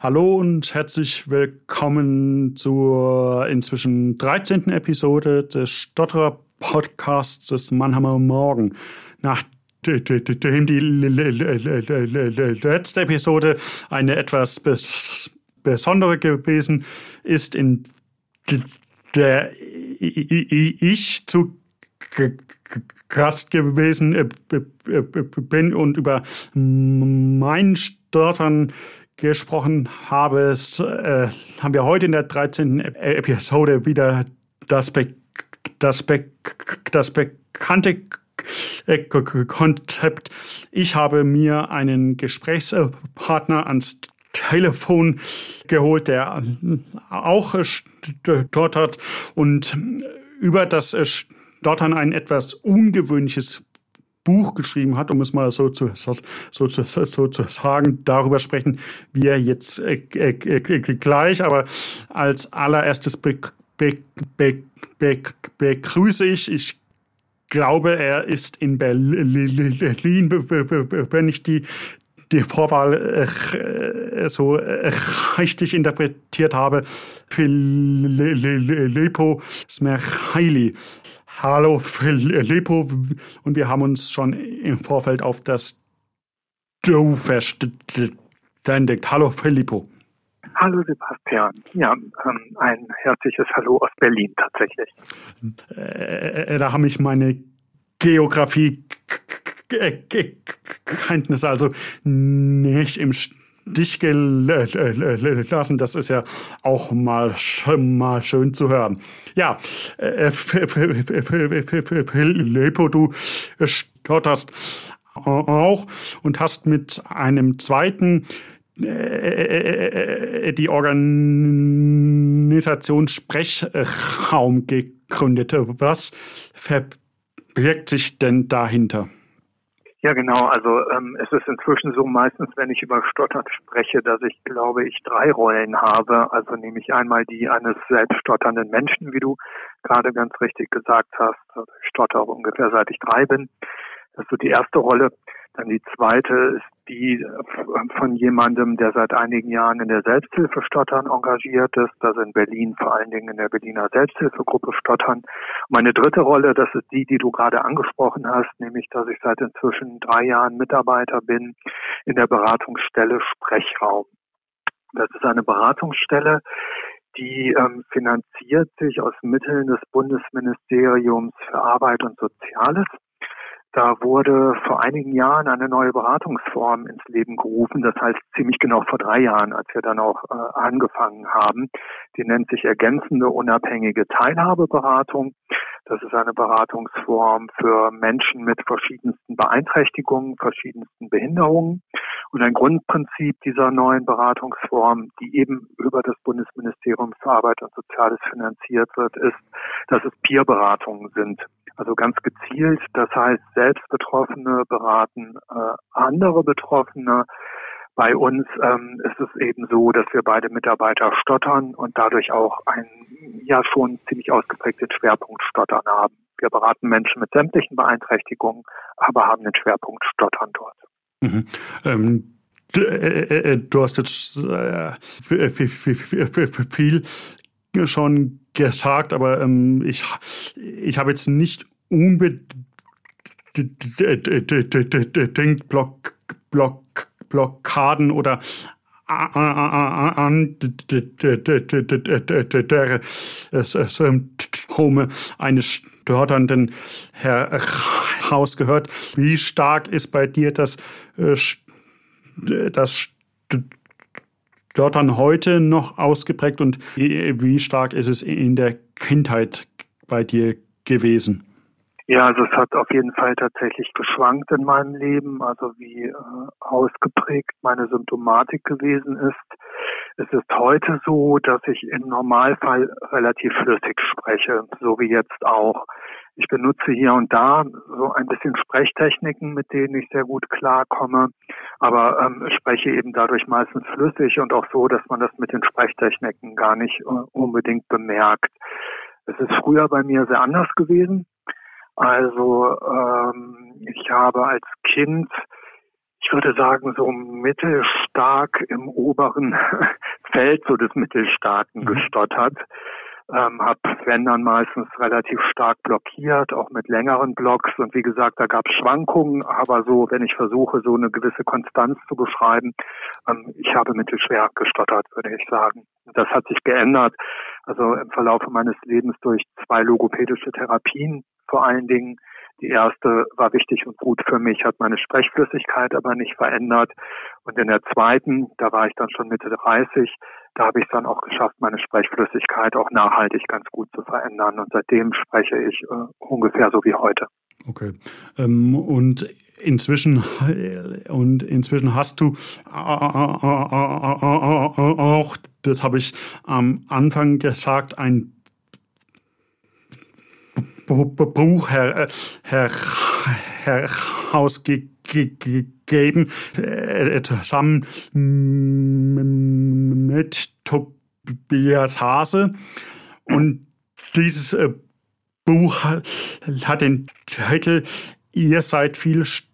Hallo und herzlich willkommen zur inzwischen 13. Episode des Stotterer Podcasts des Mannheimer Morgen. Nachdem die letzte Episode eine etwas besondere gewesen ist, in der ich zu Gast gewesen äh, bin und über mein Stottern gesprochen habe, äh, haben wir heute in der 13. Episode wieder das, Be das, Be das bekannte Konzept. Ich habe mir einen Gesprächspartner ans Telefon geholt, der auch stottert und über das Stottern ein etwas ungewöhnliches Buch geschrieben hat, um es mal so zu, so, so, so zu sagen. Darüber sprechen wir jetzt äh, äh, äh, gleich. Aber als allererstes be, be, be, begrüße ich, ich glaube, er ist in Berlin, wenn ich die, die Vorwahl äh, so äh, richtig interpretiert habe, Filippo Smerhaili. Hallo Filippo und wir haben uns schon im Vorfeld auf das Du verständigt. Hallo Filippo. Hallo Sebastian. Ja, ähm, ein herzliches Hallo aus Berlin tatsächlich. Äh, da habe ich meine Geografie Kenntnisse also nicht im dich gelassen. Das ist ja auch mal, mal schön zu hören. Ja, Filippo, du stotterst auch und hast mit einem zweiten die Organisation Sprechraum gegründet. Was verbirgt sich denn dahinter? Ja, genau. Also ähm, es ist inzwischen so meistens, wenn ich über Stottern spreche, dass ich glaube ich drei Rollen habe. Also nehme ich einmal die eines selbststotternden Menschen, wie du gerade ganz richtig gesagt hast. Also ich stotter ungefähr seit ich drei bin. Das ist so die erste Rolle. Dann die zweite ist die von jemandem, der seit einigen Jahren in der Selbsthilfe Stottern engagiert ist, also in Berlin vor allen Dingen in der Berliner Selbsthilfegruppe Stottern. Meine dritte Rolle, das ist die, die du gerade angesprochen hast, nämlich, dass ich seit inzwischen drei Jahren Mitarbeiter bin in der Beratungsstelle Sprechraum. Das ist eine Beratungsstelle, die ähm, finanziert sich aus Mitteln des Bundesministeriums für Arbeit und Soziales. Da wurde vor einigen Jahren eine neue Beratungsform ins Leben gerufen. Das heißt ziemlich genau vor drei Jahren, als wir dann auch äh, angefangen haben. Die nennt sich ergänzende unabhängige Teilhabeberatung. Das ist eine Beratungsform für Menschen mit verschiedensten Beeinträchtigungen, verschiedensten Behinderungen. Und ein Grundprinzip dieser neuen Beratungsform, die eben über das Bundesministerium für Arbeit und Soziales finanziert wird, ist, dass es Peerberatungen sind. Also ganz gezielt, das heißt, selbst Betroffene beraten äh, andere Betroffene. Bei uns ähm, ist es eben so, dass wir beide Mitarbeiter stottern und dadurch auch einen ja schon ziemlich ausgeprägten Schwerpunkt Stottern haben. Wir beraten Menschen mit sämtlichen Beeinträchtigungen, aber haben den Schwerpunkt Stottern dort. Mhm. Ähm Du hast jetzt viel schon gesagt, aber ähm, ich, ich habe jetzt nicht unbedingt Block, Block, Blockaden oder Symptome eines störenden herausgehört. Wie stark ist bei dir das, das dort dann heute noch ausgeprägt und wie stark ist es in der Kindheit bei dir gewesen? Ja, also es hat auf jeden Fall tatsächlich geschwankt in meinem Leben, also wie äh, ausgeprägt meine Symptomatik gewesen ist. Es ist heute so, dass ich im Normalfall relativ flüssig spreche, so wie jetzt auch. Ich benutze hier und da so ein bisschen Sprechtechniken, mit denen ich sehr gut klarkomme, aber ähm, spreche eben dadurch meistens flüssig und auch so, dass man das mit den Sprechtechniken gar nicht äh, unbedingt bemerkt. Es ist früher bei mir sehr anders gewesen. Also ähm, ich habe als Kind, ich würde sagen, so mittelstark im oberen Feld so des Mittelstarken mhm. gestottert ähm, habe wenn dann meistens relativ stark blockiert, auch mit längeren Blocks. Und wie gesagt, da gab es Schwankungen, aber so, wenn ich versuche, so eine gewisse Konstanz zu beschreiben, ähm, ich habe mittelschwer gestottert, würde ich sagen. Das hat sich geändert. Also im Verlauf meines Lebens durch zwei logopädische Therapien vor allen Dingen die erste war wichtig und gut für mich, hat meine Sprechflüssigkeit aber nicht verändert. Und in der zweiten, da war ich dann schon Mitte 30, da habe ich es dann auch geschafft, meine Sprechflüssigkeit auch nachhaltig ganz gut zu verändern. Und seitdem spreche ich äh, ungefähr so wie heute. Okay. Ähm, und inzwischen und inzwischen hast du auch, das habe ich am Anfang gesagt, ein Buch her, her, herausgegeben, äh, zusammen mit Tobias Hase. Und dieses äh, Buch hat den Titel Ihr seid viel stärker,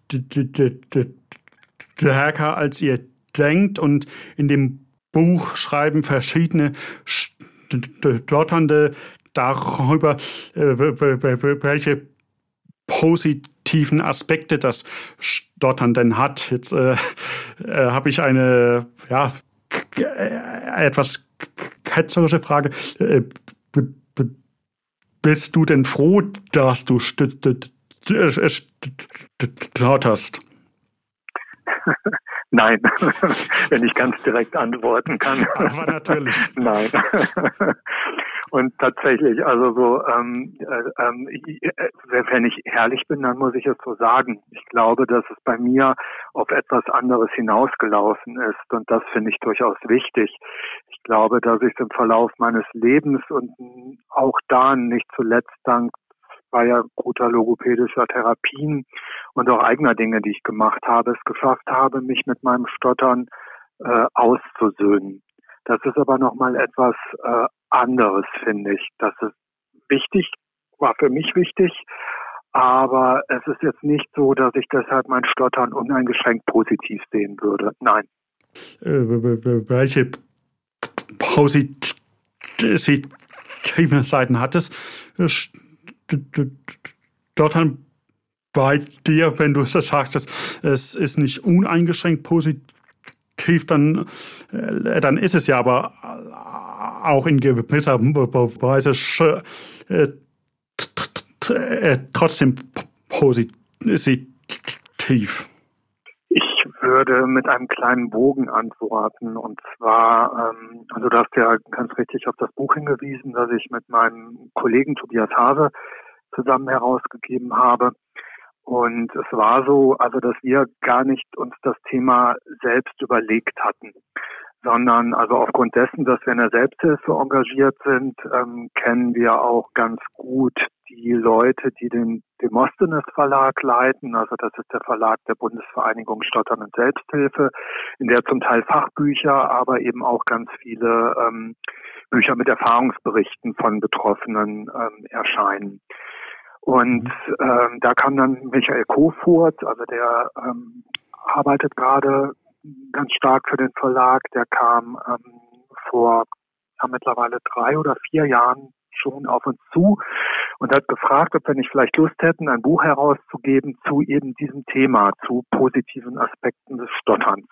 als ihr denkt. Und in dem Buch schreiben verschiedene stotternde darüber, äh, welche positiven Aspekte das Stottern denn hat. Jetzt äh, äh, habe ich eine ja, etwas ketzerische Frage. Äh, bist du denn froh, dass du stotterst? Nein, wenn ich ganz direkt antworten kann. Aber natürlich. Nein. Und tatsächlich, also so, ähm, äh, ähm, äh, wenn ich ehrlich bin, dann muss ich es so sagen. Ich glaube, dass es bei mir auf etwas anderes hinausgelaufen ist und das finde ich durchaus wichtig. Ich glaube, dass ich im Verlauf meines Lebens und auch da nicht zuletzt dank zweier guter logopädischer Therapien und auch eigener Dinge, die ich gemacht habe, es geschafft habe, mich mit meinem Stottern äh, auszusöhnen. Das ist aber nochmal etwas äh, anderes, finde ich. Das ist wichtig, war für mich wichtig, aber es ist jetzt nicht so, dass ich deshalb mein Stottern uneingeschränkt positiv sehen würde. Nein. Äh, welche positiven Seiten hat es? Stottern bei dir, wenn du sagst, es ist nicht uneingeschränkt positiv dann, äh, dann ist es ja aber auch in gewisser Weise äh, äh, trotzdem positiv. Würde mit einem kleinen Bogen antworten. Und zwar, ähm, also du hast ja ganz richtig auf das Buch hingewiesen, das ich mit meinem Kollegen Tobias Hase zusammen herausgegeben habe. Und es war so, also dass wir gar nicht uns das Thema selbst überlegt hatten, sondern also aufgrund dessen, dass wir in der Selbsthilfe engagiert sind, ähm, kennen wir auch ganz gut die Leute, die den Demosthenes Verlag leiten. Also das ist der Verlag der Bundesvereinigung Stottern und Selbsthilfe, in der zum Teil Fachbücher, aber eben auch ganz viele ähm, Bücher mit Erfahrungsberichten von Betroffenen ähm, erscheinen. Und ähm, da kam dann Michael Kofurt, also der ähm, arbeitet gerade ganz stark für den Verlag. Der kam ähm, vor ja, mittlerweile drei oder vier Jahren schon auf uns zu und hat gefragt, ob wir nicht vielleicht Lust hätten, ein Buch herauszugeben zu eben diesem Thema, zu positiven Aspekten des Stotterns.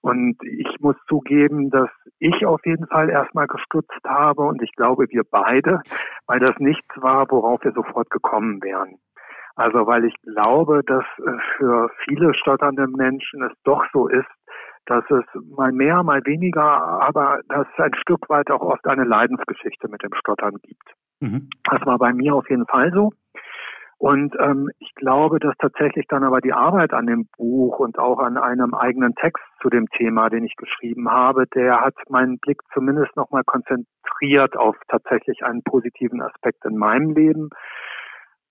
Und ich muss zugeben, dass ich auf jeden Fall erstmal gestutzt habe und ich glaube wir beide, weil das nichts war, worauf wir sofort gekommen wären. Also weil ich glaube, dass äh, für viele stotternde Menschen es doch so ist, dass es mal mehr, mal weniger, aber dass es ein Stück weit auch oft eine Leidensgeschichte mit dem Stottern gibt. Mhm. Das war bei mir auf jeden Fall so. Und ähm, ich glaube, dass tatsächlich dann aber die Arbeit an dem Buch und auch an einem eigenen Text zu dem Thema, den ich geschrieben habe, der hat meinen Blick zumindest nochmal konzentriert auf tatsächlich einen positiven Aspekt in meinem Leben.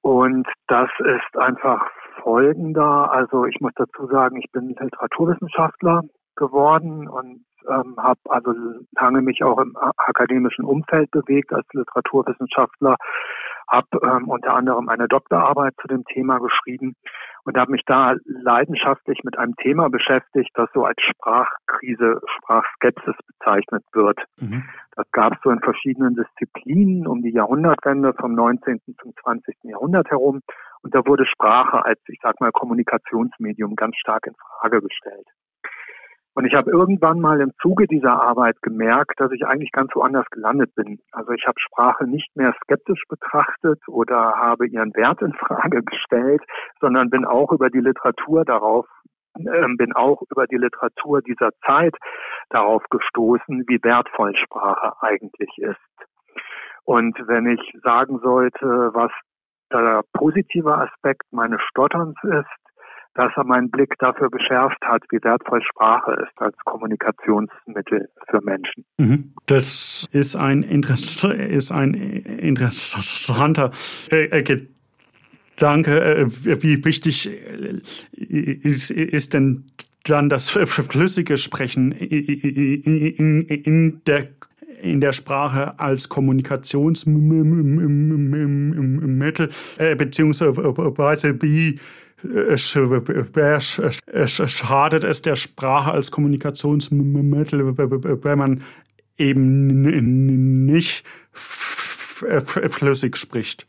Und das ist einfach folgender. Also ich muss dazu sagen, ich bin Literaturwissenschaftler geworden und ähm, habe also lange mich auch im akademischen Umfeld bewegt als Literaturwissenschaftler habe ähm, unter anderem eine Doktorarbeit zu dem Thema geschrieben und habe mich da leidenschaftlich mit einem Thema beschäftigt, das so als Sprachkrise, Sprachskepsis bezeichnet wird. Mhm. Das gab es so in verschiedenen Disziplinen um die Jahrhundertwende vom 19. zum 20. Jahrhundert herum. Und da wurde Sprache als, ich sag mal, Kommunikationsmedium ganz stark in Frage gestellt. Und ich habe irgendwann mal im Zuge dieser Arbeit gemerkt, dass ich eigentlich ganz woanders gelandet bin. Also ich habe Sprache nicht mehr skeptisch betrachtet oder habe ihren Wert in Frage gestellt, sondern bin auch über die Literatur darauf äh, bin auch über die Literatur dieser Zeit darauf gestoßen, wie wertvoll Sprache eigentlich ist. Und wenn ich sagen sollte, was der positive Aspekt meines Stotterns ist, dass er meinen Blick dafür geschärft hat, wie wertvoll Sprache ist als Kommunikationsmittel für Menschen. Mhm. Das ist ein, Interess ist ein interessanter äh, Gedanke. Äh, wie wichtig ist, ist denn dann das flüssige Sprechen in der in der Sprache als Kommunikationsmittel, äh, beziehungsweise wie schadet es der Sprache als Kommunikationsmittel, wenn man eben nicht flüssig spricht?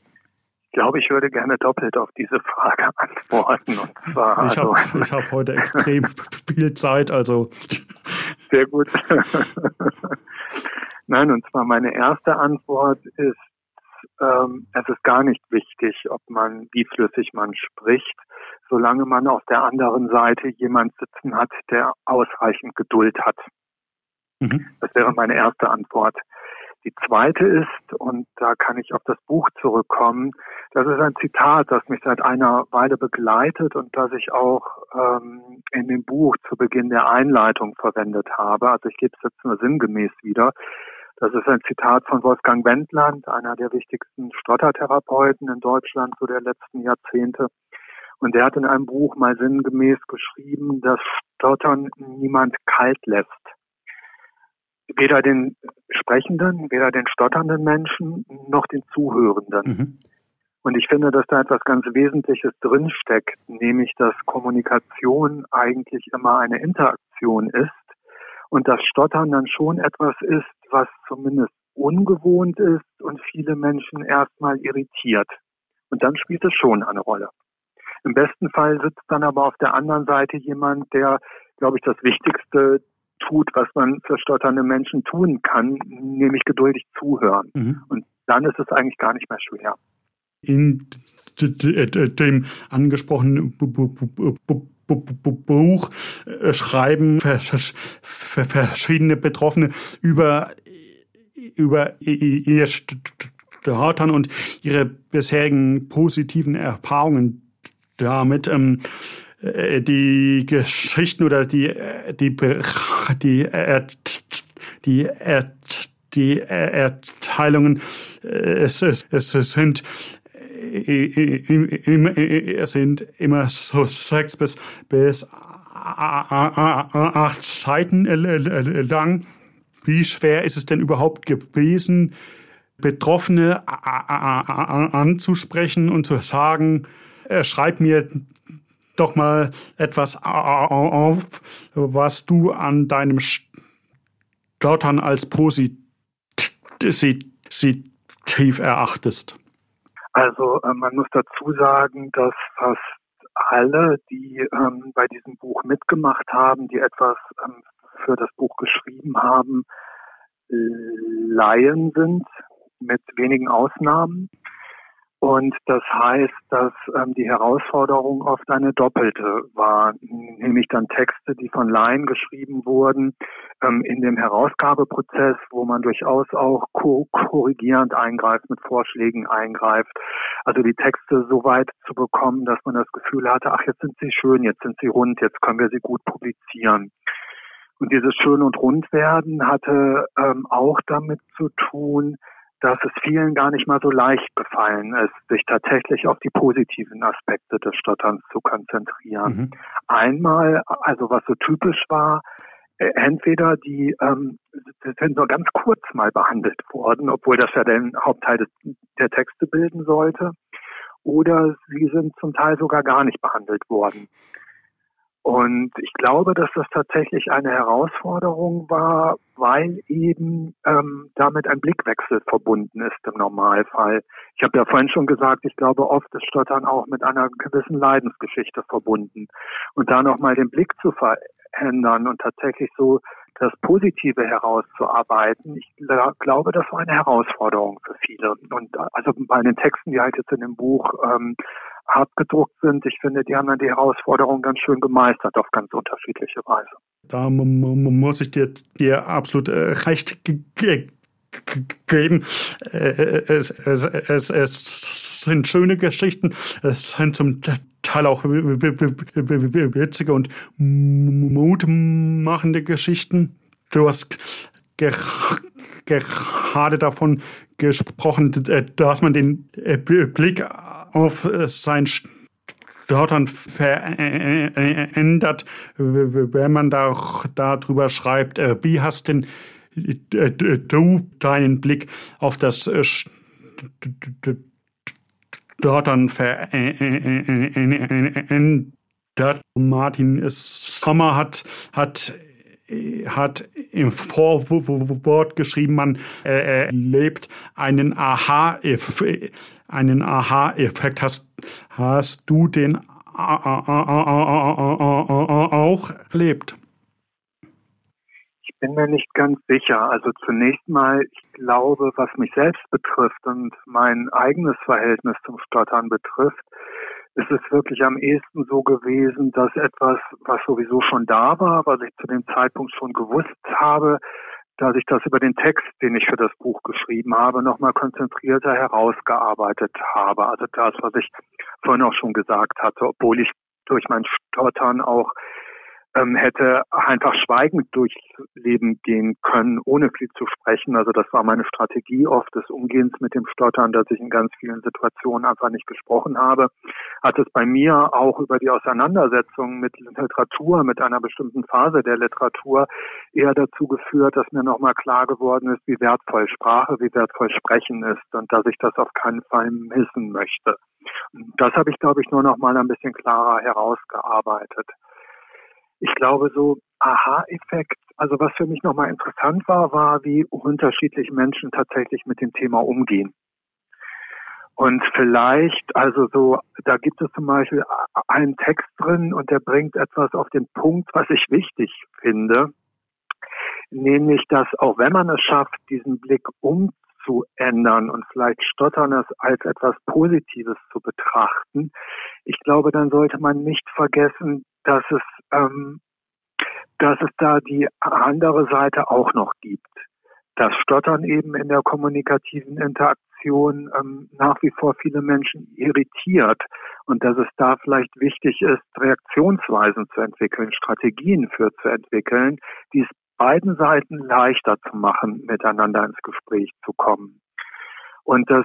Ich glaube, ich würde gerne doppelt auf diese Frage antworten. Und zwar, ich habe also, hab heute extrem viel Zeit, also. Sehr gut. Nein, und zwar meine erste Antwort ist, ähm, es ist gar nicht wichtig, ob man, wie flüssig man spricht, solange man auf der anderen Seite jemand sitzen hat, der ausreichend Geduld hat. Mhm. Das wäre meine erste Antwort. Die zweite ist, und da kann ich auf das Buch zurückkommen, das ist ein Zitat, das mich seit einer Weile begleitet und das ich auch ähm, in dem Buch zu Beginn der Einleitung verwendet habe. Also ich gebe es jetzt nur sinngemäß wieder. Das ist ein Zitat von Wolfgang Wendland, einer der wichtigsten Stottertherapeuten in Deutschland so der letzten Jahrzehnte. Und der hat in einem Buch mal sinngemäß geschrieben, dass Stottern niemand kalt lässt. Weder den Sprechenden, weder den stotternden Menschen, noch den Zuhörenden. Mhm. Und ich finde, dass da etwas ganz Wesentliches drinsteckt, nämlich dass Kommunikation eigentlich immer eine Interaktion ist und das Stottern dann schon etwas ist, was zumindest ungewohnt ist und viele Menschen erstmal irritiert. Und dann spielt es schon eine Rolle. Im besten Fall sitzt dann aber auf der anderen Seite jemand, der, glaube ich, das Wichtigste tut, was man für stotternde Menschen tun kann, nämlich geduldig zuhören. Mhm. Und dann ist es eigentlich gar nicht mehr schwer. In dem angesprochenen Buch äh, schreiben verschiedene Betroffene über, über ihr Stottern und ihre bisherigen positiven Erfahrungen damit. Ähm, äh, die Geschichten oder die, die, die, die, die Erteilungen, es, es, es sind sind immer so sechs bis, bis acht Seiten lang. Wie schwer ist es denn überhaupt gewesen, Betroffene anzusprechen und zu sagen, schreib mir doch mal etwas auf, was du an deinem Stottern als positiv erachtest. Also äh, man muss dazu sagen, dass fast alle, die ähm, bei diesem Buch mitgemacht haben, die etwas ähm, für das Buch geschrieben haben, Laien sind, mit wenigen Ausnahmen. Und das heißt, dass ähm, die Herausforderung oft eine doppelte war, nämlich dann Texte, die von Laien geschrieben wurden, ähm, in dem Herausgabeprozess, wo man durchaus auch ko korrigierend eingreift, mit Vorschlägen eingreift. Also die Texte so weit zu bekommen, dass man das Gefühl hatte, ach, jetzt sind sie schön, jetzt sind sie rund, jetzt können wir sie gut publizieren. Und dieses Schön und Rundwerden hatte ähm, auch damit zu tun, dass es vielen gar nicht mal so leicht gefallen ist, sich tatsächlich auf die positiven Aspekte des Stotterns zu konzentrieren. Mhm. Einmal, also was so typisch war, äh, entweder die ähm, sind nur ganz kurz mal behandelt worden, obwohl das ja den Hauptteil des, der Texte bilden sollte, oder sie sind zum Teil sogar gar nicht behandelt worden. Und ich glaube, dass das tatsächlich eine Herausforderung war, weil eben ähm, damit ein Blickwechsel verbunden ist im Normalfall. Ich habe ja vorhin schon gesagt, ich glaube, oft ist Stottern auch mit einer gewissen Leidensgeschichte verbunden. Und da nochmal den Blick zu verändern und tatsächlich so das Positive herauszuarbeiten, ich glaube, das war eine Herausforderung für viele. Und also bei den Texten, die halt jetzt in dem Buch ähm, abgedruckt sind. Ich finde, die haben dann die Herausforderung ganz schön gemeistert auf ganz unterschiedliche Weise. Da muss ich dir, dir absolut äh, recht geben. Äh, es, es, es, es sind schöne Geschichten, es sind zum Teil auch witzige und mutmachende Geschichten. Du hast gerade davon gesprochen, dass man den Blick auf sein Stottern verändert, wenn man da darüber schreibt, äh, wie hast denn du deinen Blick auf das Stottern verändert? Martin Sommer hat, hat hat im Vorwort geschrieben, man erlebt einen Aha-Effekt. Einen Aha-Effekt. Hast, hast du den auch erlebt? Bin mir nicht ganz sicher. Also zunächst mal, ich glaube, was mich selbst betrifft und mein eigenes Verhältnis zum Stottern betrifft, ist es wirklich am ehesten so gewesen, dass etwas, was sowieso schon da war, was ich zu dem Zeitpunkt schon gewusst habe, dass ich das über den Text, den ich für das Buch geschrieben habe, nochmal konzentrierter herausgearbeitet habe. Also das, was ich vorhin auch schon gesagt hatte, obwohl ich durch mein Stottern auch ähm, hätte einfach schweigend durchs Leben gehen können, ohne viel zu sprechen. Also das war meine Strategie oft des Umgehens mit dem Stottern, dass ich in ganz vielen Situationen einfach nicht gesprochen habe. Hat es bei mir auch über die Auseinandersetzung mit Literatur, mit einer bestimmten Phase der Literatur eher dazu geführt, dass mir nochmal klar geworden ist, wie wertvoll Sprache, wie wertvoll Sprechen ist und dass ich das auf keinen Fall missen möchte. Das habe ich, glaube ich, nur noch mal ein bisschen klarer herausgearbeitet ich glaube, so Aha-Effekt, also was für mich nochmal interessant war, war, wie unterschiedlich Menschen tatsächlich mit dem Thema umgehen. Und vielleicht, also so, da gibt es zum Beispiel einen Text drin und der bringt etwas auf den Punkt, was ich wichtig finde. Nämlich, dass auch wenn man es schafft, diesen Blick umzuändern und vielleicht Stottern es als etwas Positives zu betrachten, ich glaube, dann sollte man nicht vergessen, dass es, ähm, dass es da die andere Seite auch noch gibt. Das Stottern eben in der kommunikativen Interaktion ähm, nach wie vor viele Menschen irritiert und dass es da vielleicht wichtig ist, Reaktionsweisen zu entwickeln, Strategien für zu entwickeln, die es beiden Seiten leichter zu machen, miteinander ins Gespräch zu kommen. Und das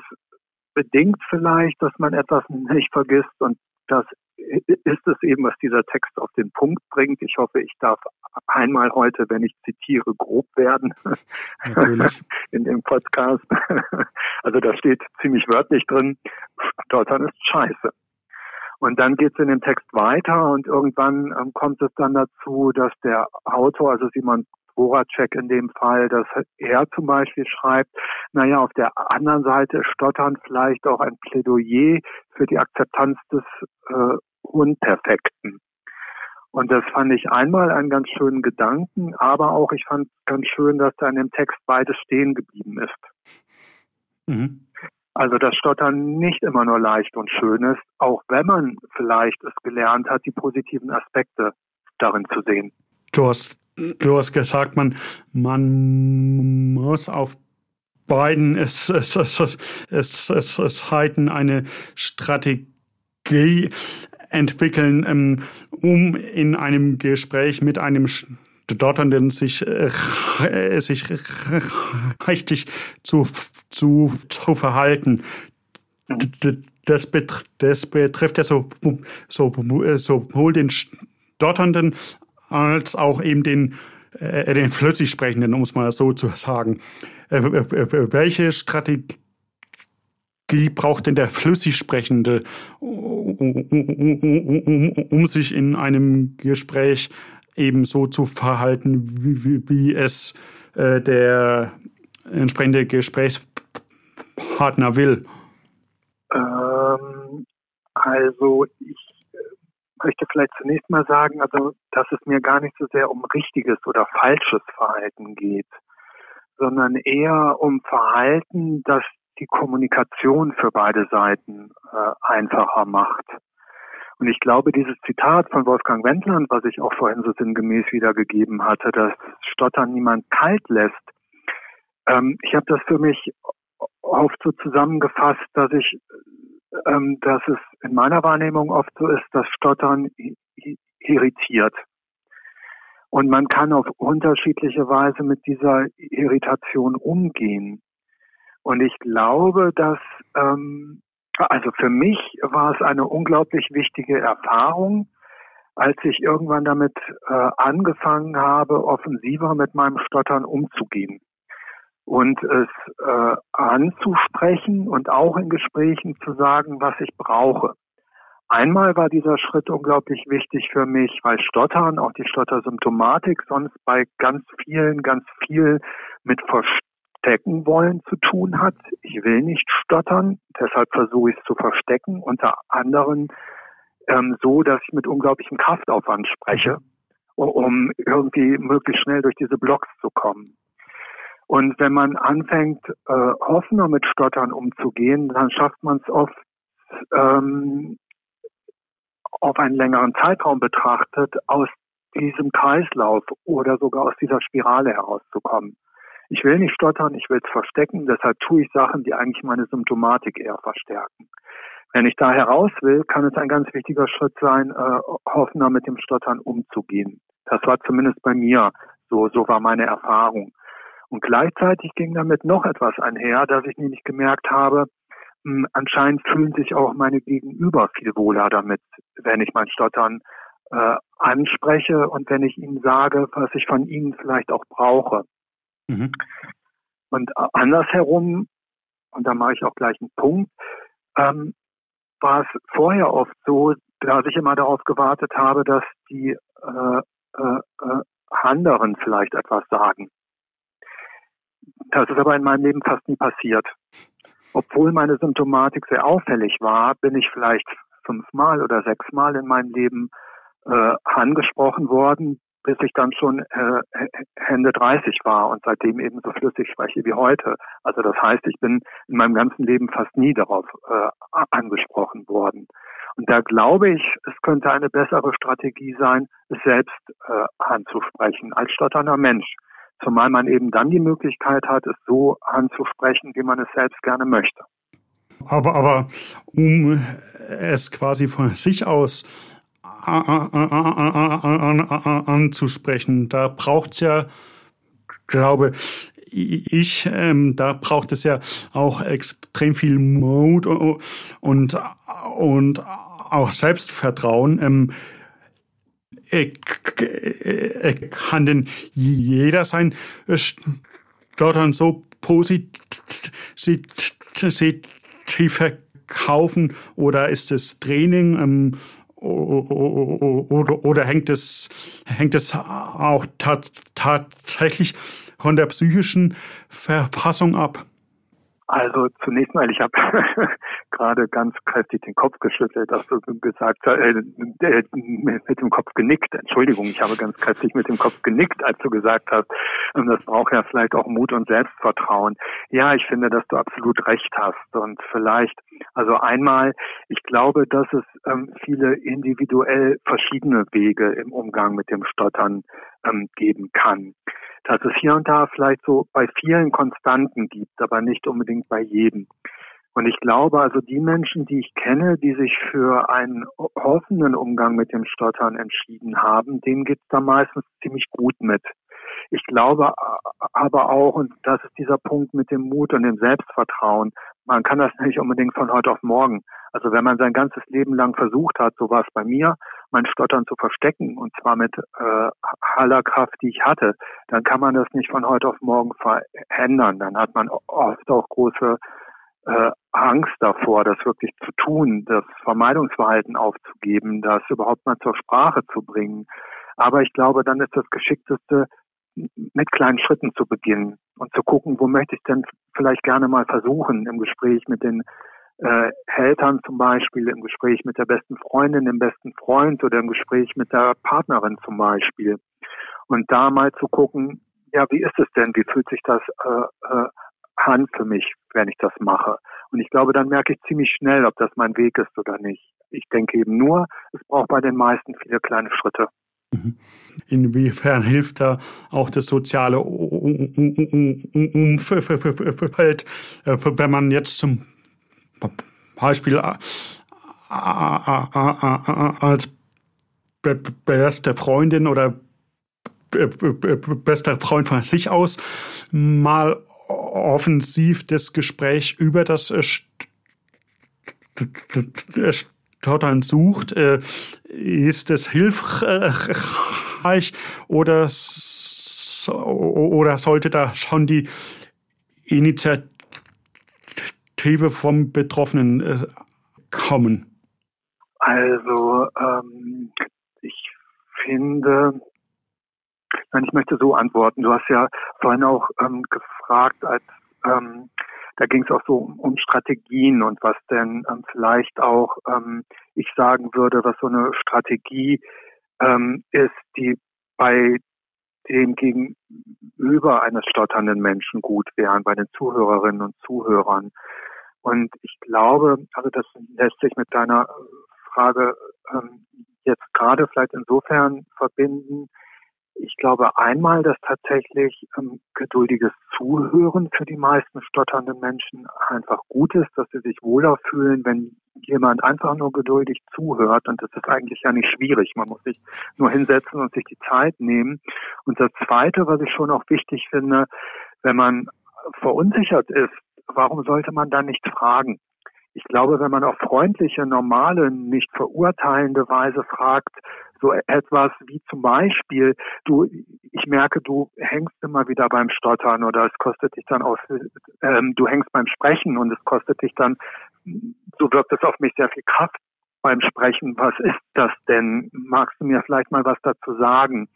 bedingt vielleicht, dass man etwas nicht vergisst und das ist es eben, was dieser Text auf den Punkt bringt. Ich hoffe, ich darf einmal heute, wenn ich zitiere, grob werden in dem Podcast. Also da steht ziemlich wörtlich drin, Stottern ist scheiße. Und dann geht es in dem Text weiter und irgendwann ähm, kommt es dann dazu, dass der Autor, also Simon Voracek in dem Fall, dass er zum Beispiel schreibt, naja, auf der anderen Seite stottern vielleicht auch ein Plädoyer für die Akzeptanz des äh, Unperfekten. Und das fand ich einmal einen ganz schönen Gedanken, aber auch ich fand ganz schön, dass da in dem Text beides stehen geblieben ist. Mhm. Also dass Stottern nicht immer nur leicht und schön ist, auch wenn man vielleicht es gelernt hat, die positiven Aspekte darin zu sehen. Du hast du hast gesagt, man, man muss auf beiden es, es, es, es, es, es, es halten eine Strategie entwickeln, ähm, um in einem Gespräch mit einem Stotternden sich, äh, sich richtig zu, zu, zu verhalten. Das, betrifft, das betrifft ja so, so, sowohl den Stotternden als auch eben den äh, den flüssig Sprechenden, um es mal so zu sagen. Äh, welche Strategie braucht denn der flüssig Sprechende, um, um, um sich in einem Gespräch eben so zu verhalten, wie, wie, wie es äh, der entsprechende Gesprächspartner will? Ähm, also ich möchte vielleicht zunächst mal sagen, also dass es mir gar nicht so sehr um richtiges oder falsches Verhalten geht, sondern eher um Verhalten, das die Kommunikation für beide Seiten äh, einfacher macht. Und ich glaube, dieses Zitat von Wolfgang Wendland, was ich auch vorhin so sinngemäß wiedergegeben hatte, dass Stottern niemand kalt lässt, ähm, ich habe das für mich oft so zusammengefasst, dass ich ähm, dass es in meiner Wahrnehmung oft so ist, dass Stottern irritiert. Und man kann auf unterschiedliche Weise mit dieser Irritation umgehen. Und ich glaube, dass, ähm, also für mich war es eine unglaublich wichtige Erfahrung, als ich irgendwann damit äh, angefangen habe, offensiver mit meinem Stottern umzugehen und es äh, anzusprechen und auch in Gesprächen zu sagen, was ich brauche. Einmal war dieser Schritt unglaublich wichtig für mich, weil Stottern, auch die Stottersymptomatik, sonst bei ganz vielen ganz viel mit Verstecken wollen zu tun hat. Ich will nicht stottern, deshalb versuche ich es zu verstecken, unter anderem ähm, so, dass ich mit unglaublichem Kraftaufwand spreche, um irgendwie möglichst schnell durch diese Blocks zu kommen. Und wenn man anfängt, äh, offener mit Stottern umzugehen, dann schafft man es oft ähm, auf einen längeren Zeitraum betrachtet, aus diesem Kreislauf oder sogar aus dieser Spirale herauszukommen. Ich will nicht stottern, ich will es verstecken, deshalb tue ich Sachen, die eigentlich meine Symptomatik eher verstärken. Wenn ich da heraus will, kann es ein ganz wichtiger Schritt sein, äh, offener mit dem Stottern umzugehen. Das war zumindest bei mir so, so war meine Erfahrung. Und gleichzeitig ging damit noch etwas einher, dass ich nämlich gemerkt habe, mh, hm, anscheinend fühlen sich auch meine Gegenüber viel wohler damit, wenn ich mein Stottern äh, anspreche und wenn ich ihnen sage, was ich von ihnen vielleicht auch brauche. Mhm. Und andersherum, und da mache ich auch gleich einen Punkt, ähm, war es vorher oft so, dass ich immer darauf gewartet habe, dass die äh, äh, äh anderen vielleicht etwas sagen. Das ist aber in meinem Leben fast nie passiert. Obwohl meine Symptomatik sehr auffällig war, bin ich vielleicht fünfmal oder sechsmal in meinem Leben äh, angesprochen worden, bis ich dann schon äh, Ende 30 war und seitdem eben so flüssig spreche wie heute. Also das heißt, ich bin in meinem ganzen Leben fast nie darauf äh, angesprochen worden. Und da glaube ich, es könnte eine bessere Strategie sein, es selbst äh, anzusprechen als stotternder Mensch. Zumal man eben dann die Möglichkeit hat, es so anzusprechen, wie man es selbst gerne möchte. Aber, aber um es quasi von sich aus anzusprechen, da braucht es ja, glaube ich, ähm, da braucht es ja auch extrem viel Mut und, und auch Selbstvertrauen. Ähm, kann denn jeder sein Stottern so positiv verkaufen oder ist es Training ähm, oder, oder hängt es hängt es auch tatsächlich von der psychischen Verfassung ab? Also zunächst mal, ich habe gerade ganz kräftig den Kopf geschüttelt, als du gesagt hast, äh, äh, mit dem Kopf genickt. Entschuldigung, ich habe ganz kräftig mit dem Kopf genickt, als du gesagt hast, ähm, das braucht ja vielleicht auch Mut und Selbstvertrauen. Ja, ich finde, dass du absolut recht hast. Und vielleicht, also einmal, ich glaube, dass es ähm, viele individuell verschiedene Wege im Umgang mit dem Stottern ähm, geben kann dass es hier und da vielleicht so bei vielen Konstanten gibt, aber nicht unbedingt bei jedem. Und ich glaube also, die Menschen, die ich kenne, die sich für einen offenen Umgang mit dem Stottern entschieden haben, denen geht's da meistens ziemlich gut mit. Ich glaube aber auch, und das ist dieser Punkt mit dem Mut und dem Selbstvertrauen, man kann das nicht unbedingt von heute auf morgen. Also wenn man sein ganzes Leben lang versucht hat, so war es bei mir, mein Stottern zu verstecken und zwar mit äh, aller Kraft, die ich hatte, dann kann man das nicht von heute auf morgen verändern. Dann hat man oft auch große äh, Angst davor, das wirklich zu tun, das Vermeidungsverhalten aufzugeben, das überhaupt mal zur Sprache zu bringen. Aber ich glaube, dann ist das Geschickteste, mit kleinen Schritten zu beginnen und zu gucken, wo möchte ich denn vielleicht gerne mal versuchen, im Gespräch mit den äh, Eltern zum Beispiel, im Gespräch mit der besten Freundin, dem besten Freund oder im Gespräch mit der Partnerin zum Beispiel. Und da mal zu gucken, ja, wie ist es denn? Wie fühlt sich das äh, äh, an für mich, wenn ich das mache? Und ich glaube, dann merke ich ziemlich schnell, ob das mein Weg ist oder nicht. Ich denke eben nur, es braucht bei den meisten viele kleine Schritte. Inwiefern hilft da auch das soziale Umfeld, wenn man jetzt zum Beispiel als beste Freundin oder bester Freund von sich aus mal offensiv das Gespräch über das Stottern sucht, äh, ist es hilfreich oder, oder sollte da schon die Initiative vom Betroffenen äh, kommen? Also ähm, ich finde, ich möchte so antworten. Du hast ja vorhin auch ähm, gefragt, als ähm, da ging es auch so um, Strategien und was denn ähm, vielleicht auch ähm, ich sagen würde, was so eine Strategie ähm, ist, die bei dem Gegenüber eines stotternden Menschen gut wären, bei den Zuhörerinnen und Zuhörern. Und ich glaube, also das lässt sich mit deiner Frage ähm, jetzt gerade vielleicht insofern verbinden, ich glaube einmal, dass tatsächlich ähm, geduldiges Zuhören für die meisten stotternden Menschen einfach gut ist, dass sie sich wohler fühlen, wenn jemand einfach nur geduldig zuhört. Und das ist eigentlich ja nicht schwierig. Man muss sich nur hinsetzen und sich die Zeit nehmen. Und das Zweite, was ich schon auch wichtig finde, wenn man verunsichert ist, warum sollte man dann nicht fragen? Ich glaube, wenn man auf freundliche, normale, nicht verurteilende Weise fragt, so etwas wie zum Beispiel, du, ich merke, du hängst immer wieder beim Stottern oder es kostet dich dann aus, ähm, du hängst beim Sprechen und es kostet dich dann, so wirkt es auf mich sehr viel Kraft beim Sprechen. Was ist das denn? Magst du mir vielleicht mal was dazu sagen?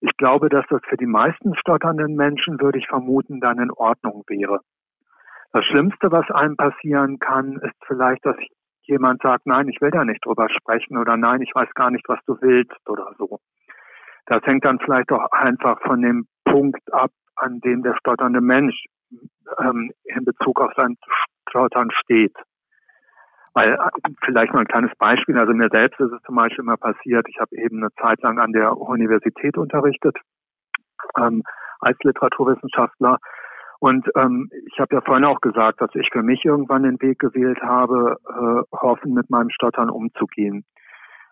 Ich glaube, dass das für die meisten stotternden Menschen, würde ich vermuten, dann in Ordnung wäre. Das Schlimmste, was einem passieren kann, ist vielleicht, dass jemand sagt, nein, ich will da nicht drüber sprechen oder nein, ich weiß gar nicht, was du willst oder so. Das hängt dann vielleicht auch einfach von dem Punkt ab, an dem der stotternde Mensch ähm, in Bezug auf sein Stottern steht. Weil äh, vielleicht mal ein kleines Beispiel, also mir selbst ist es zum Beispiel immer passiert, ich habe eben eine Zeit lang an der Universität unterrichtet ähm, als Literaturwissenschaftler und ähm, ich habe ja vorhin auch gesagt, dass ich für mich irgendwann den Weg gewählt habe, äh, hoffen mit meinem Stottern umzugehen.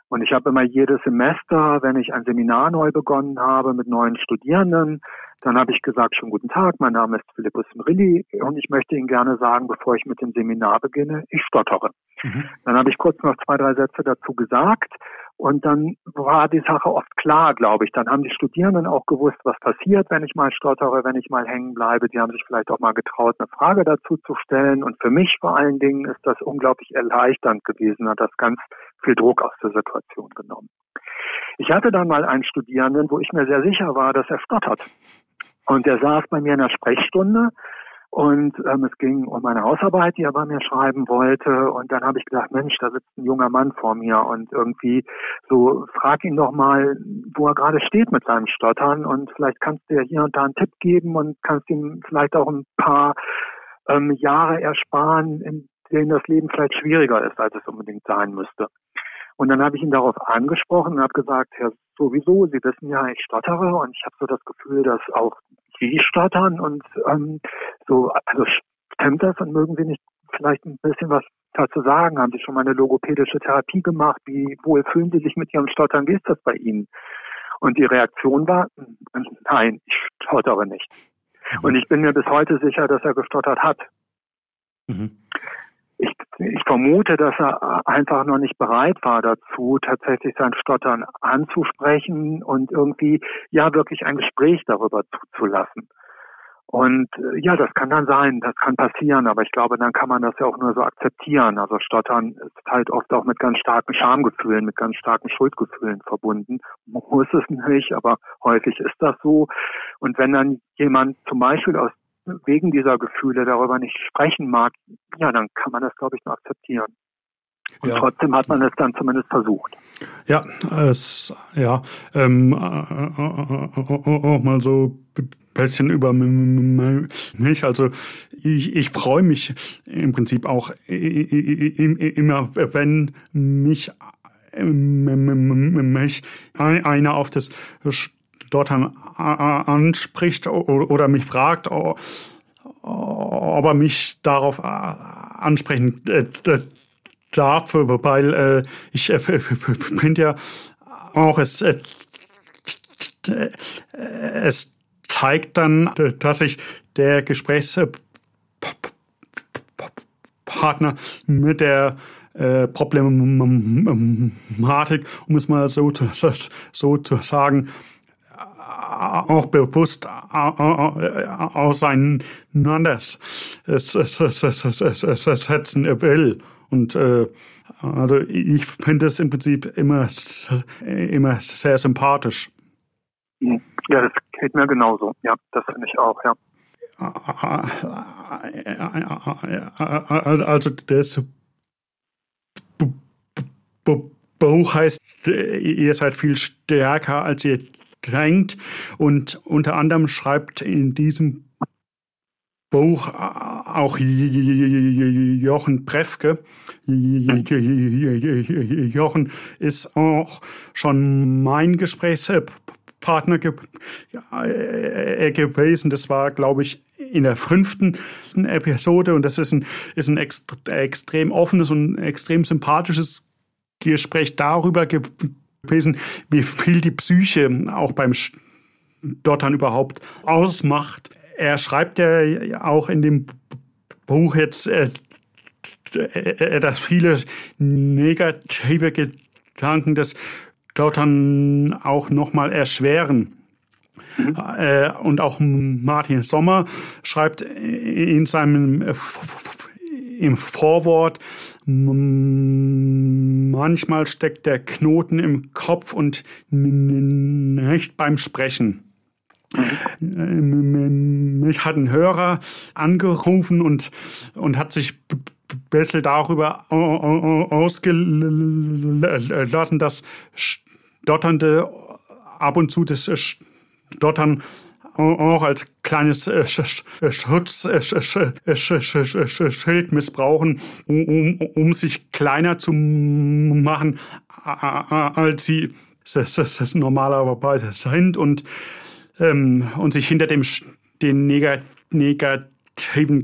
Und ich habe immer jedes Semester, wenn ich ein Seminar neu begonnen habe mit neuen Studierenden, dann habe ich gesagt, schon guten Tag, mein Name ist Philippus Mrilli und ich möchte Ihnen gerne sagen, bevor ich mit dem Seminar beginne, ich stottere. Mhm. Dann habe ich kurz noch zwei, drei Sätze dazu gesagt und dann war die Sache oft klar, glaube ich. Dann haben die Studierenden auch gewusst, was passiert, wenn ich mal stottere, wenn ich mal hängen bleibe. Die haben sich vielleicht auch mal getraut, eine Frage dazu zu stellen. Und für mich vor allen Dingen ist das unglaublich erleichternd gewesen, hat das ganz viel Druck aus der Situation genommen. Ich hatte dann mal einen Studierenden, wo ich mir sehr sicher war, dass er stottert. Und der saß bei mir in der Sprechstunde und ähm, es ging um eine Hausarbeit, die er bei mir schreiben wollte. Und dann habe ich gedacht, Mensch, da sitzt ein junger Mann vor mir und irgendwie so, frag ihn doch mal, wo er gerade steht mit seinem Stottern. Und vielleicht kannst du ja hier und da einen Tipp geben und kannst ihm vielleicht auch ein paar ähm, Jahre ersparen, in denen das Leben vielleicht schwieriger ist, als es unbedingt sein müsste. Und dann habe ich ihn darauf angesprochen und habe gesagt, ja, sowieso, Sie wissen ja, ich stottere und ich habe so das Gefühl, dass auch Sie stottern und ähm, so, also stimmt das und mögen Sie nicht vielleicht ein bisschen was dazu sagen? Haben Sie schon mal eine logopädische Therapie gemacht? Wie wohl fühlen Sie sich mit Ihrem Stottern? Wie ist das bei Ihnen? Und die Reaktion war, nein, ich stottere nicht. Mhm. Und ich bin mir bis heute sicher, dass er gestottert hat. Mhm. Ich, ich vermute, dass er einfach noch nicht bereit war dazu, tatsächlich sein Stottern anzusprechen und irgendwie ja wirklich ein Gespräch darüber zuzulassen. Und äh, ja, das kann dann sein, das kann passieren, aber ich glaube, dann kann man das ja auch nur so akzeptieren. Also Stottern ist halt oft auch mit ganz starken Schamgefühlen, mit ganz starken Schuldgefühlen verbunden. Muss es nicht, aber häufig ist das so. Und wenn dann jemand zum Beispiel aus wegen dieser Gefühle darüber nicht sprechen mag, ja, dann kann man das, glaube ich, nur akzeptieren. Und ja. trotzdem hat man es dann zumindest versucht. Ja, es, ja, ähm, auch mal so ein bisschen über mich. Also ich, ich freue mich im Prinzip auch immer, wenn mich, mich einer auf das Stottern anspricht oder mich fragt, ob er mich darauf ansprechen darf, weil äh, ich äh, finde ja auch, es, äh, es zeigt dann, dass ich der Gesprächspartner mit der äh, Problematik, um es mal so zu, so zu sagen, auch bewusst auseinandersetzen will. Und äh, also ich finde es im Prinzip immer, immer sehr sympathisch. Ja, das geht mir genauso. Ja, das finde ich auch, ja. Also das Buch heißt, ihr seid viel stärker, als ihr denkt. Und unter anderem schreibt in diesem Buch auch Jochen Prefke. Jochen ist auch schon mein Gesprächspartner gewesen. Das war, glaube ich, in der fünften Episode und das ist ein, ist ein extrem offenes und extrem sympathisches Gespräch darüber gewesen, wie viel die Psyche auch beim Stottern überhaupt ausmacht er schreibt ja auch in dem Buch jetzt, äh, äh, dass viele negative Gedanken das dort dann auch nochmal erschweren. Mhm. Äh, und auch Martin Sommer schreibt in seinem im Vorwort, manchmal steckt der Knoten im Kopf und nicht beim Sprechen. Mich hat ein Hörer angerufen und, und hat sich ein bisschen darüber ausgelassen, dass Stotternde ab und zu das Stottern auch als kleines Schutzschild missbrauchen, um, sich kleiner zu machen, als sie normalerweise sind. Und ähm, und sich hinter dem den negativen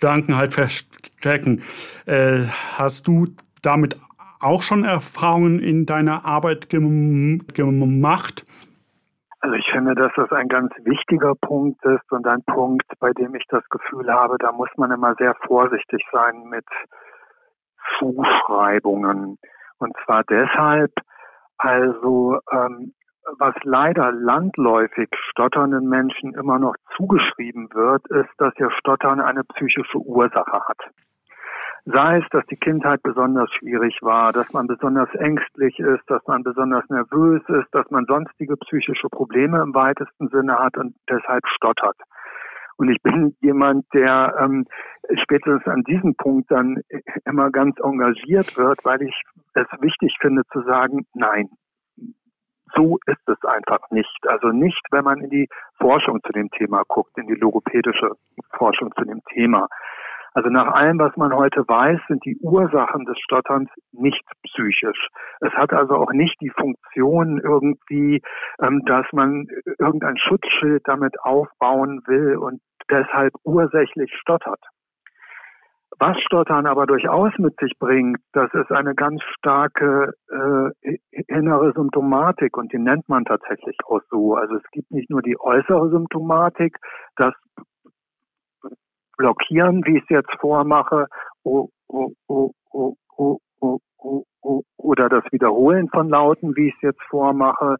Gedanken halt verstecken. Äh, hast du damit auch schon Erfahrungen in deiner Arbeit gem gemacht? Also ich finde, dass das ein ganz wichtiger Punkt ist und ein Punkt, bei dem ich das Gefühl habe, da muss man immer sehr vorsichtig sein mit Zuschreibungen. Und zwar deshalb, also ähm, was leider landläufig stotternden Menschen immer noch zugeschrieben wird, ist, dass ihr Stottern eine psychische Ursache hat. Sei es, dass die Kindheit besonders schwierig war, dass man besonders ängstlich ist, dass man besonders nervös ist, dass man sonstige psychische Probleme im weitesten Sinne hat und deshalb stottert. Und ich bin jemand, der ähm, spätestens an diesem Punkt dann immer ganz engagiert wird, weil ich es wichtig finde zu sagen, nein, so ist es einfach nicht. Also nicht, wenn man in die Forschung zu dem Thema guckt, in die logopädische Forschung zu dem Thema. Also nach allem, was man heute weiß, sind die Ursachen des Stotterns nicht psychisch. Es hat also auch nicht die Funktion irgendwie, ähm, dass man irgendein Schutzschild damit aufbauen will und deshalb ursächlich stottert. Was Stottern aber durchaus mit sich bringt, das ist eine ganz starke äh, innere Symptomatik und die nennt man tatsächlich auch so. Also es gibt nicht nur die äußere Symptomatik, das blockieren, wie ich es jetzt vormache, oder das Wiederholen von Lauten, wie ich es jetzt vormache,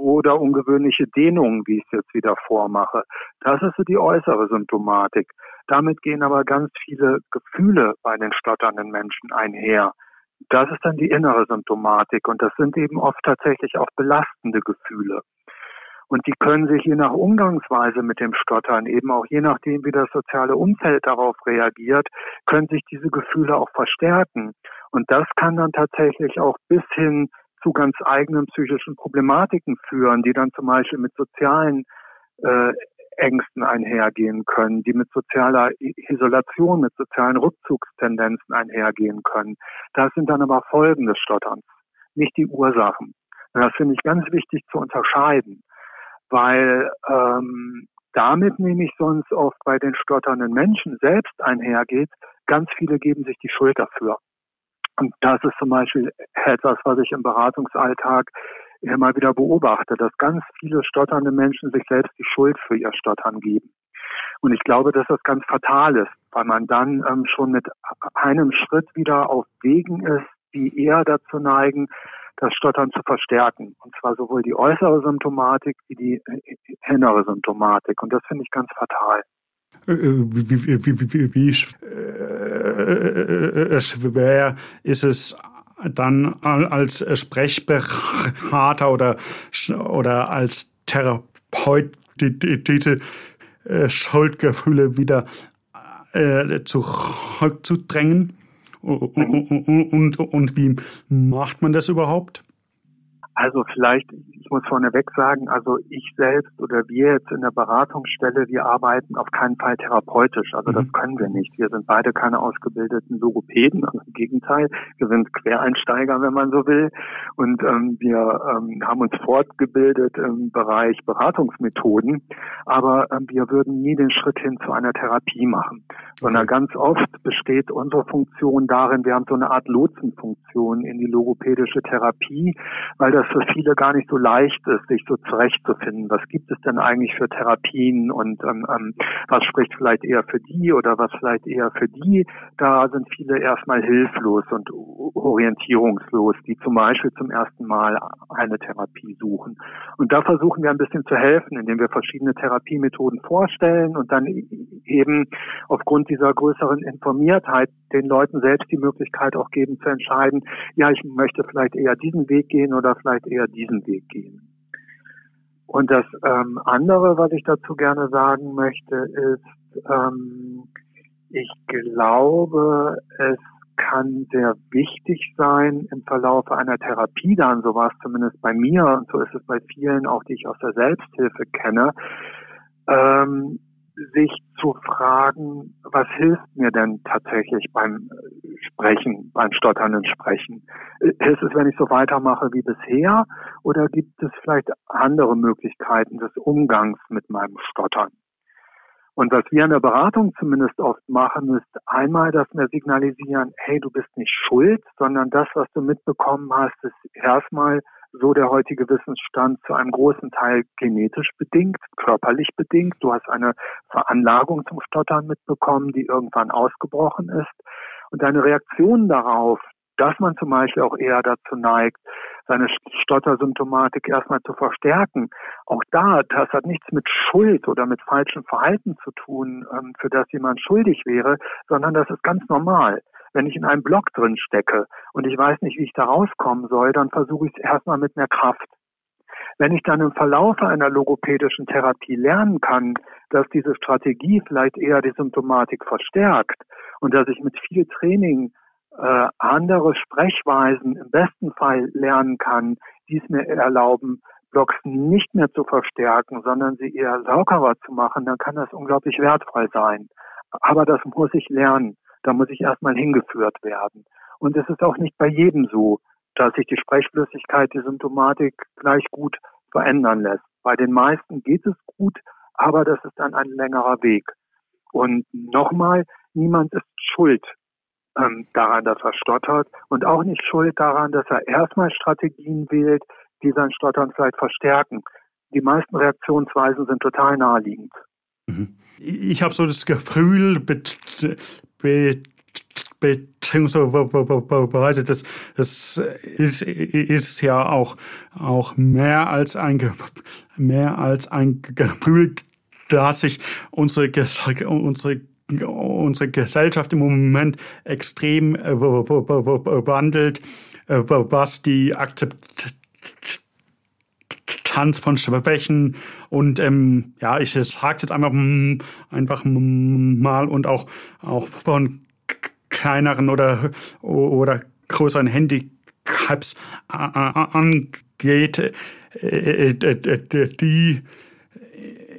oder ungewöhnliche Dehnungen, wie ich es jetzt wieder vormache. Das ist so die äußere Symptomatik. Damit gehen aber ganz viele Gefühle bei den stotternden Menschen einher. Das ist dann die innere Symptomatik und das sind eben oft tatsächlich auch belastende Gefühle. Und die können sich je nach Umgangsweise mit dem Stottern, eben auch je nachdem, wie das soziale Umfeld darauf reagiert, können sich diese Gefühle auch verstärken. Und das kann dann tatsächlich auch bis hin zu ganz eigenen psychischen Problematiken führen, die dann zum Beispiel mit sozialen äh, Ängsten einhergehen können, die mit sozialer Isolation, mit sozialen Rückzugstendenzen einhergehen können. Das sind dann aber Folgen des Stotterns, nicht die Ursachen. Und das finde ich ganz wichtig zu unterscheiden, weil ähm, damit nämlich sonst oft bei den stotternden Menschen selbst einhergeht, ganz viele geben sich die Schuld dafür. Und das ist zum Beispiel etwas, was ich im Beratungsalltag immer wieder beobachte, dass ganz viele stotternde Menschen sich selbst die Schuld für ihr Stottern geben. Und ich glaube, dass das ganz fatal ist, weil man dann ähm, schon mit einem Schritt wieder auf Wegen ist, die eher dazu neigen, das Stottern zu verstärken. Und zwar sowohl die äußere Symptomatik wie die äh, innere Symptomatik. Und das finde ich ganz fatal. Wie, wie, wie, wie schwer ist es dann als Sprechberater oder, oder als Therapeut diese Schuldgefühle wieder zurückzudrängen? Und, und, und wie macht man das überhaupt? Also vielleicht, ich muss vorneweg sagen, also ich selbst oder wir jetzt in der Beratungsstelle, wir arbeiten auf keinen Fall therapeutisch. Also das mhm. können wir nicht. Wir sind beide keine ausgebildeten Logopäden. Also Im Gegenteil, wir sind Quereinsteiger, wenn man so will. Und ähm, wir ähm, haben uns fortgebildet im Bereich Beratungsmethoden. Aber ähm, wir würden nie den Schritt hin zu einer Therapie machen. Sondern okay. ganz oft besteht unsere Funktion darin, wir haben so eine Art Lotsenfunktion in die logopädische Therapie, weil das für viele gar nicht so leicht ist, sich so zurechtzufinden. Was gibt es denn eigentlich für Therapien und ähm, ähm, was spricht vielleicht eher für die oder was vielleicht eher für die? Da sind viele erstmal hilflos und orientierungslos, die zum Beispiel zum ersten Mal eine Therapie suchen. Und da versuchen wir ein bisschen zu helfen, indem wir verschiedene Therapiemethoden vorstellen und dann eben aufgrund dieser größeren Informiertheit den Leuten selbst die Möglichkeit auch geben zu entscheiden, ja, ich möchte vielleicht eher diesen Weg gehen oder vielleicht eher diesen Weg gehen. Und das ähm, andere, was ich dazu gerne sagen möchte, ist, ähm, ich glaube, es kann sehr wichtig sein im Verlauf einer Therapie dann, so war es zumindest bei mir und so ist es bei vielen auch, die ich aus der Selbsthilfe kenne, ähm, sich zu fragen, was hilft mir denn tatsächlich beim Sprechen, beim stotternden Sprechen? Ist es, wenn ich so weitermache wie bisher oder gibt es vielleicht andere Möglichkeiten des Umgangs mit meinem Stottern? Und was wir in der Beratung zumindest oft machen, ist einmal, dass wir signalisieren, hey, du bist nicht schuld, sondern das, was du mitbekommen hast, ist erstmal so der heutige Wissensstand zu einem großen Teil genetisch bedingt, körperlich bedingt. Du hast eine Veranlagung zum Stottern mitbekommen, die irgendwann ausgebrochen ist. Und deine Reaktion darauf, dass man zum Beispiel auch eher dazu neigt, seine Stottersymptomatik erstmal zu verstärken. Auch da, das hat nichts mit Schuld oder mit falschem Verhalten zu tun, ähm, für das jemand schuldig wäre, sondern das ist ganz normal. Wenn ich in einem Block drin stecke und ich weiß nicht, wie ich da rauskommen soll, dann versuche ich es erstmal mit mehr Kraft. Wenn ich dann im Verlauf einer logopädischen Therapie lernen kann, dass diese Strategie vielleicht eher die Symptomatik verstärkt und dass ich mit viel Training äh, andere Sprechweisen im besten Fall lernen kann, die es mir erlauben, Blocks nicht mehr zu verstärken, sondern sie eher lockerer zu machen, dann kann das unglaublich wertvoll sein. Aber das muss ich lernen. Da muss ich erstmal hingeführt werden. Und es ist auch nicht bei jedem so, dass sich die Sprechflüssigkeit, die Symptomatik gleich gut verändern lässt. Bei den meisten geht es gut, aber das ist dann ein längerer Weg. Und nochmal, niemand ist schuld ähm, daran, dass er stottert und auch nicht schuld daran, dass er erstmal Strategien wählt, die sein Stottern vielleicht verstärken. Die meisten Reaktionsweisen sind total naheliegend. Mhm. Ich habe so das Gefühl, beziehungsweise das, das ist, ist ja auch, auch mehr als ein, mehr als ein Gefühl, dass sich unsere, unsere unsere Gesellschaft im Moment extrem wandelt, was die Akzeptanz von Schwächen und ähm, ja, ich sage jetzt einfach, einfach mal und auch, auch von kleineren oder, oder größeren Handicaps angeht, die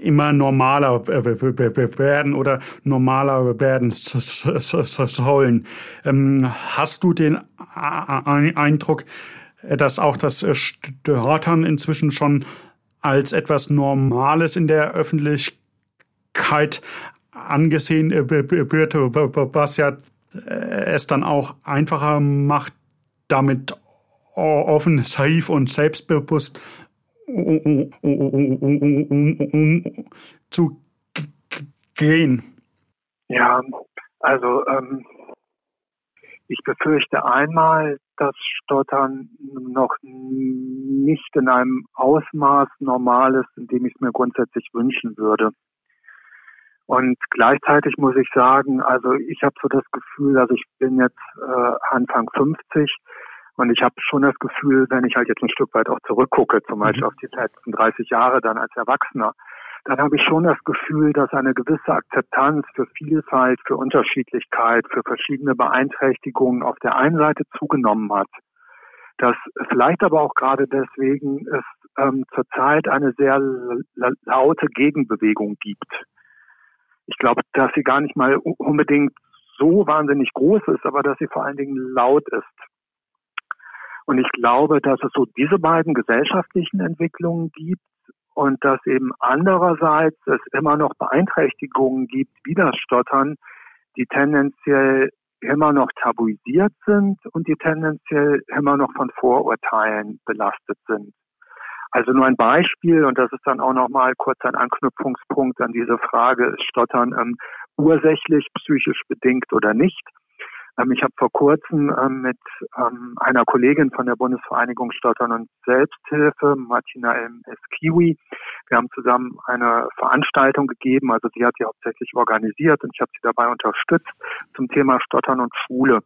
immer normaler werden oder normaler werden sollen. Hast du den Eindruck, dass auch das Stottern inzwischen schon als etwas Normales in der Öffentlichkeit angesehen wird, was ja es dann auch einfacher macht, damit offensiv und selbstbewusst zu gehen? Ja, also ähm, ich befürchte einmal, dass Stottern noch nicht in einem Ausmaß normal ist, in dem ich es mir grundsätzlich wünschen würde. Und gleichzeitig muss ich sagen, also ich habe so das Gefühl, also ich bin jetzt äh, Anfang 50 und ich habe schon das Gefühl, wenn ich halt jetzt ein Stück weit auch zurückgucke, zum mhm. Beispiel auf die letzten 30 Jahre dann als Erwachsener, dann habe ich schon das Gefühl, dass eine gewisse Akzeptanz für Vielfalt, für Unterschiedlichkeit, für verschiedene Beeinträchtigungen auf der einen Seite zugenommen hat. Dass vielleicht aber auch gerade deswegen es ähm, zurzeit eine sehr laute Gegenbewegung gibt. Ich glaube, dass sie gar nicht mal unbedingt so wahnsinnig groß ist, aber dass sie vor allen Dingen laut ist. Und ich glaube, dass es so diese beiden gesellschaftlichen Entwicklungen gibt und dass eben andererseits es immer noch Beeinträchtigungen gibt, wie das Stottern, die tendenziell immer noch tabuisiert sind und die tendenziell immer noch von Vorurteilen belastet sind. Also nur ein Beispiel, und das ist dann auch nochmal kurz ein Anknüpfungspunkt an diese Frage, ist Stottern ähm, ursächlich psychisch bedingt oder nicht? Ähm, ich habe vor kurzem ähm, mit ähm, einer Kollegin von der Bundesvereinigung Stottern und Selbsthilfe, Martina M. Eskiwi, wir haben zusammen eine Veranstaltung gegeben, also sie hat sie hauptsächlich organisiert und ich habe sie dabei unterstützt zum Thema Stottern und Schule.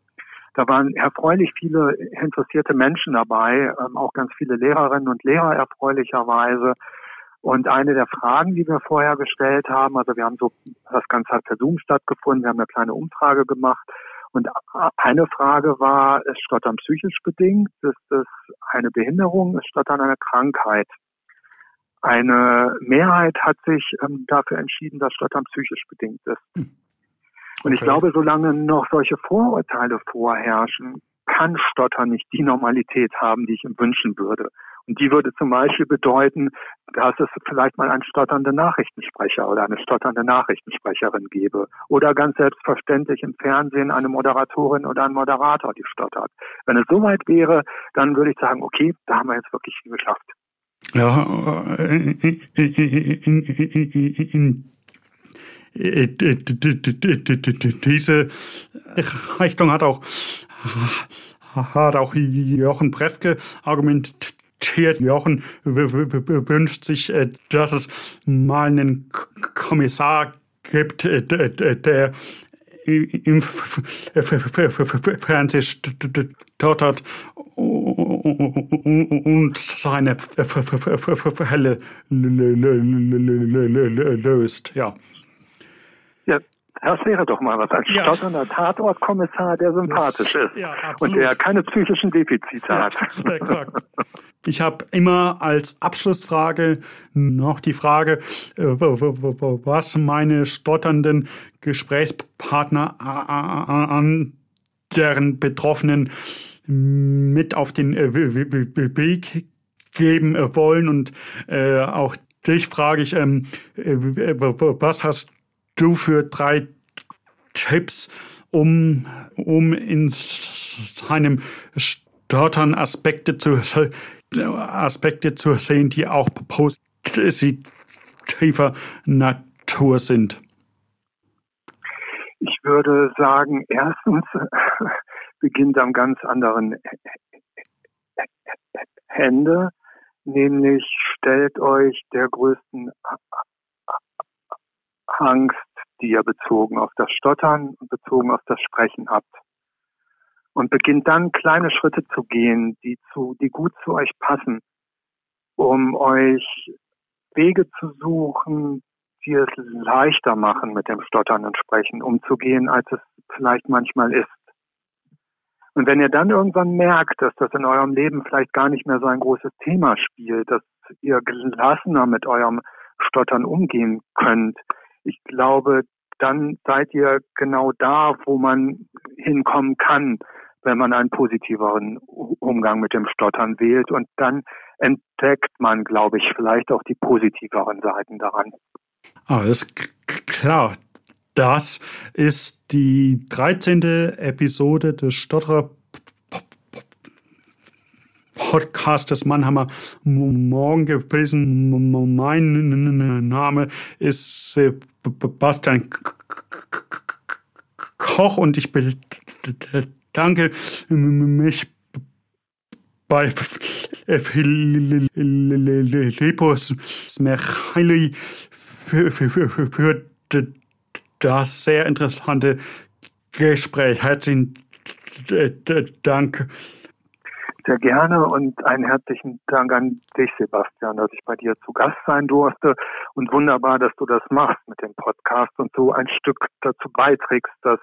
Da waren erfreulich viele interessierte Menschen dabei, auch ganz viele Lehrerinnen und Lehrer erfreulicherweise. Und eine der Fragen, die wir vorher gestellt haben, also wir haben so, das Ganze hat per Zoom stattgefunden, wir haben eine kleine Umfrage gemacht, und eine Frage war, ist Stottern psychisch bedingt? Ist es eine Behinderung? Ist Stottern eine Krankheit? Eine Mehrheit hat sich ähm, dafür entschieden, dass Stottern psychisch bedingt ist. Okay. Hm. Und ich glaube, solange noch solche Vorurteile vorherrschen, kann Stottern nicht die Normalität haben, die ich ihm wünschen würde. Und die würde zum Beispiel bedeuten, dass es vielleicht mal einen stotternden Nachrichtensprecher oder eine stotternde Nachrichtensprecherin gäbe. Oder ganz selbstverständlich im Fernsehen eine Moderatorin oder ein Moderator, die stottert. Wenn es soweit wäre, dann würde ich sagen, okay, da haben wir jetzt wirklich viel geschafft. Ja, in, diese Richtung hat auch hat auch Jochen Brefke argumentiert Jochen wünscht sich, äh, dass es mal einen Kommissar gibt, äh, der im Fernsehen stottert und seine Fälle löst. Ja. Ja, das wäre doch mal was. Ein ja. stotternder Tatortkommissar, der sympathisch das, ist ja, und der keine psychischen Defizite ja, hat. Exakt. Ich habe immer als Abschlussfrage noch die Frage, äh, was meine stotternden Gesprächspartner an deren Betroffenen mit auf den äh, Weg geben äh, wollen. Und auch dich frage ich, ähm, was hast du für drei Tipps, um, um in seinem Stottern Aspekte zu, Aspekte zu sehen, die auch positiver Natur sind? Ich würde sagen, erstens beginnt am ganz anderen Ende, nämlich stellt euch der größten Angst, die ihr bezogen auf das Stottern und bezogen auf das Sprechen habt. Und beginnt dann kleine Schritte zu gehen, die zu, die gut zu euch passen, um euch Wege zu suchen, die es leichter machen, mit dem Stottern und Sprechen umzugehen, als es vielleicht manchmal ist. Und wenn ihr dann irgendwann merkt, dass das in eurem Leben vielleicht gar nicht mehr so ein großes Thema spielt, dass ihr gelassener mit eurem Stottern umgehen könnt, ich glaube, dann seid ihr genau da, wo man hinkommen kann, wenn man einen positiveren Umgang mit dem Stottern wählt. Und dann entdeckt man, glaube ich, vielleicht auch die positiveren Seiten daran. Alles klar. Das ist die 13. Episode des Stotterer Podcast des Mannheimer Morgen gewesen. Mein Name ist Sebastian Koch und ich bedanke mich bei Philippus Smerchili für, für das sehr interessante Gespräch. Herzlichen Dank. Sehr gerne und einen herzlichen Dank an dich, Sebastian, dass ich bei dir zu Gast sein durfte. Und wunderbar, dass du das machst mit dem Podcast und so ein Stück dazu beiträgst, dass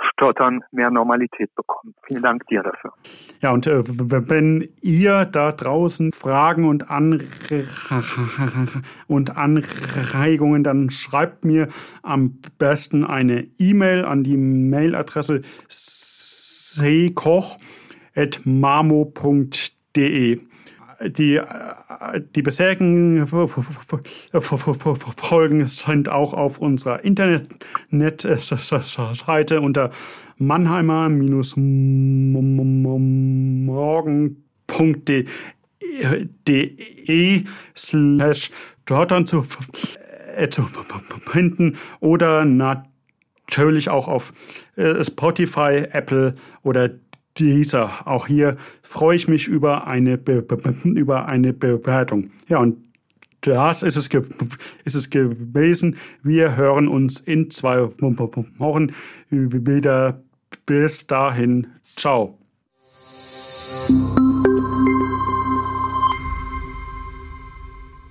Stottern mehr Normalität bekommt. Vielen Dank dir dafür. Ja, und äh, wenn ihr da draußen Fragen und, Anre und Anregungen, dann schreibt mir am besten eine E-Mail an die Mailadresse sekoch.mamo.de die, die bisherigen Folgen sind auch auf unserer Internetseite unter mannheimer-morgen.de slash dort zu finden oder natürlich auch auf Spotify, Apple oder dieser. Auch hier freue ich mich über eine, Be über eine Bewertung. Ja, und das ist es, ist es gewesen. Wir hören uns in zwei Wochen wieder. Bis dahin, ciao.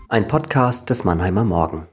Ein Podcast des Mannheimer Morgen.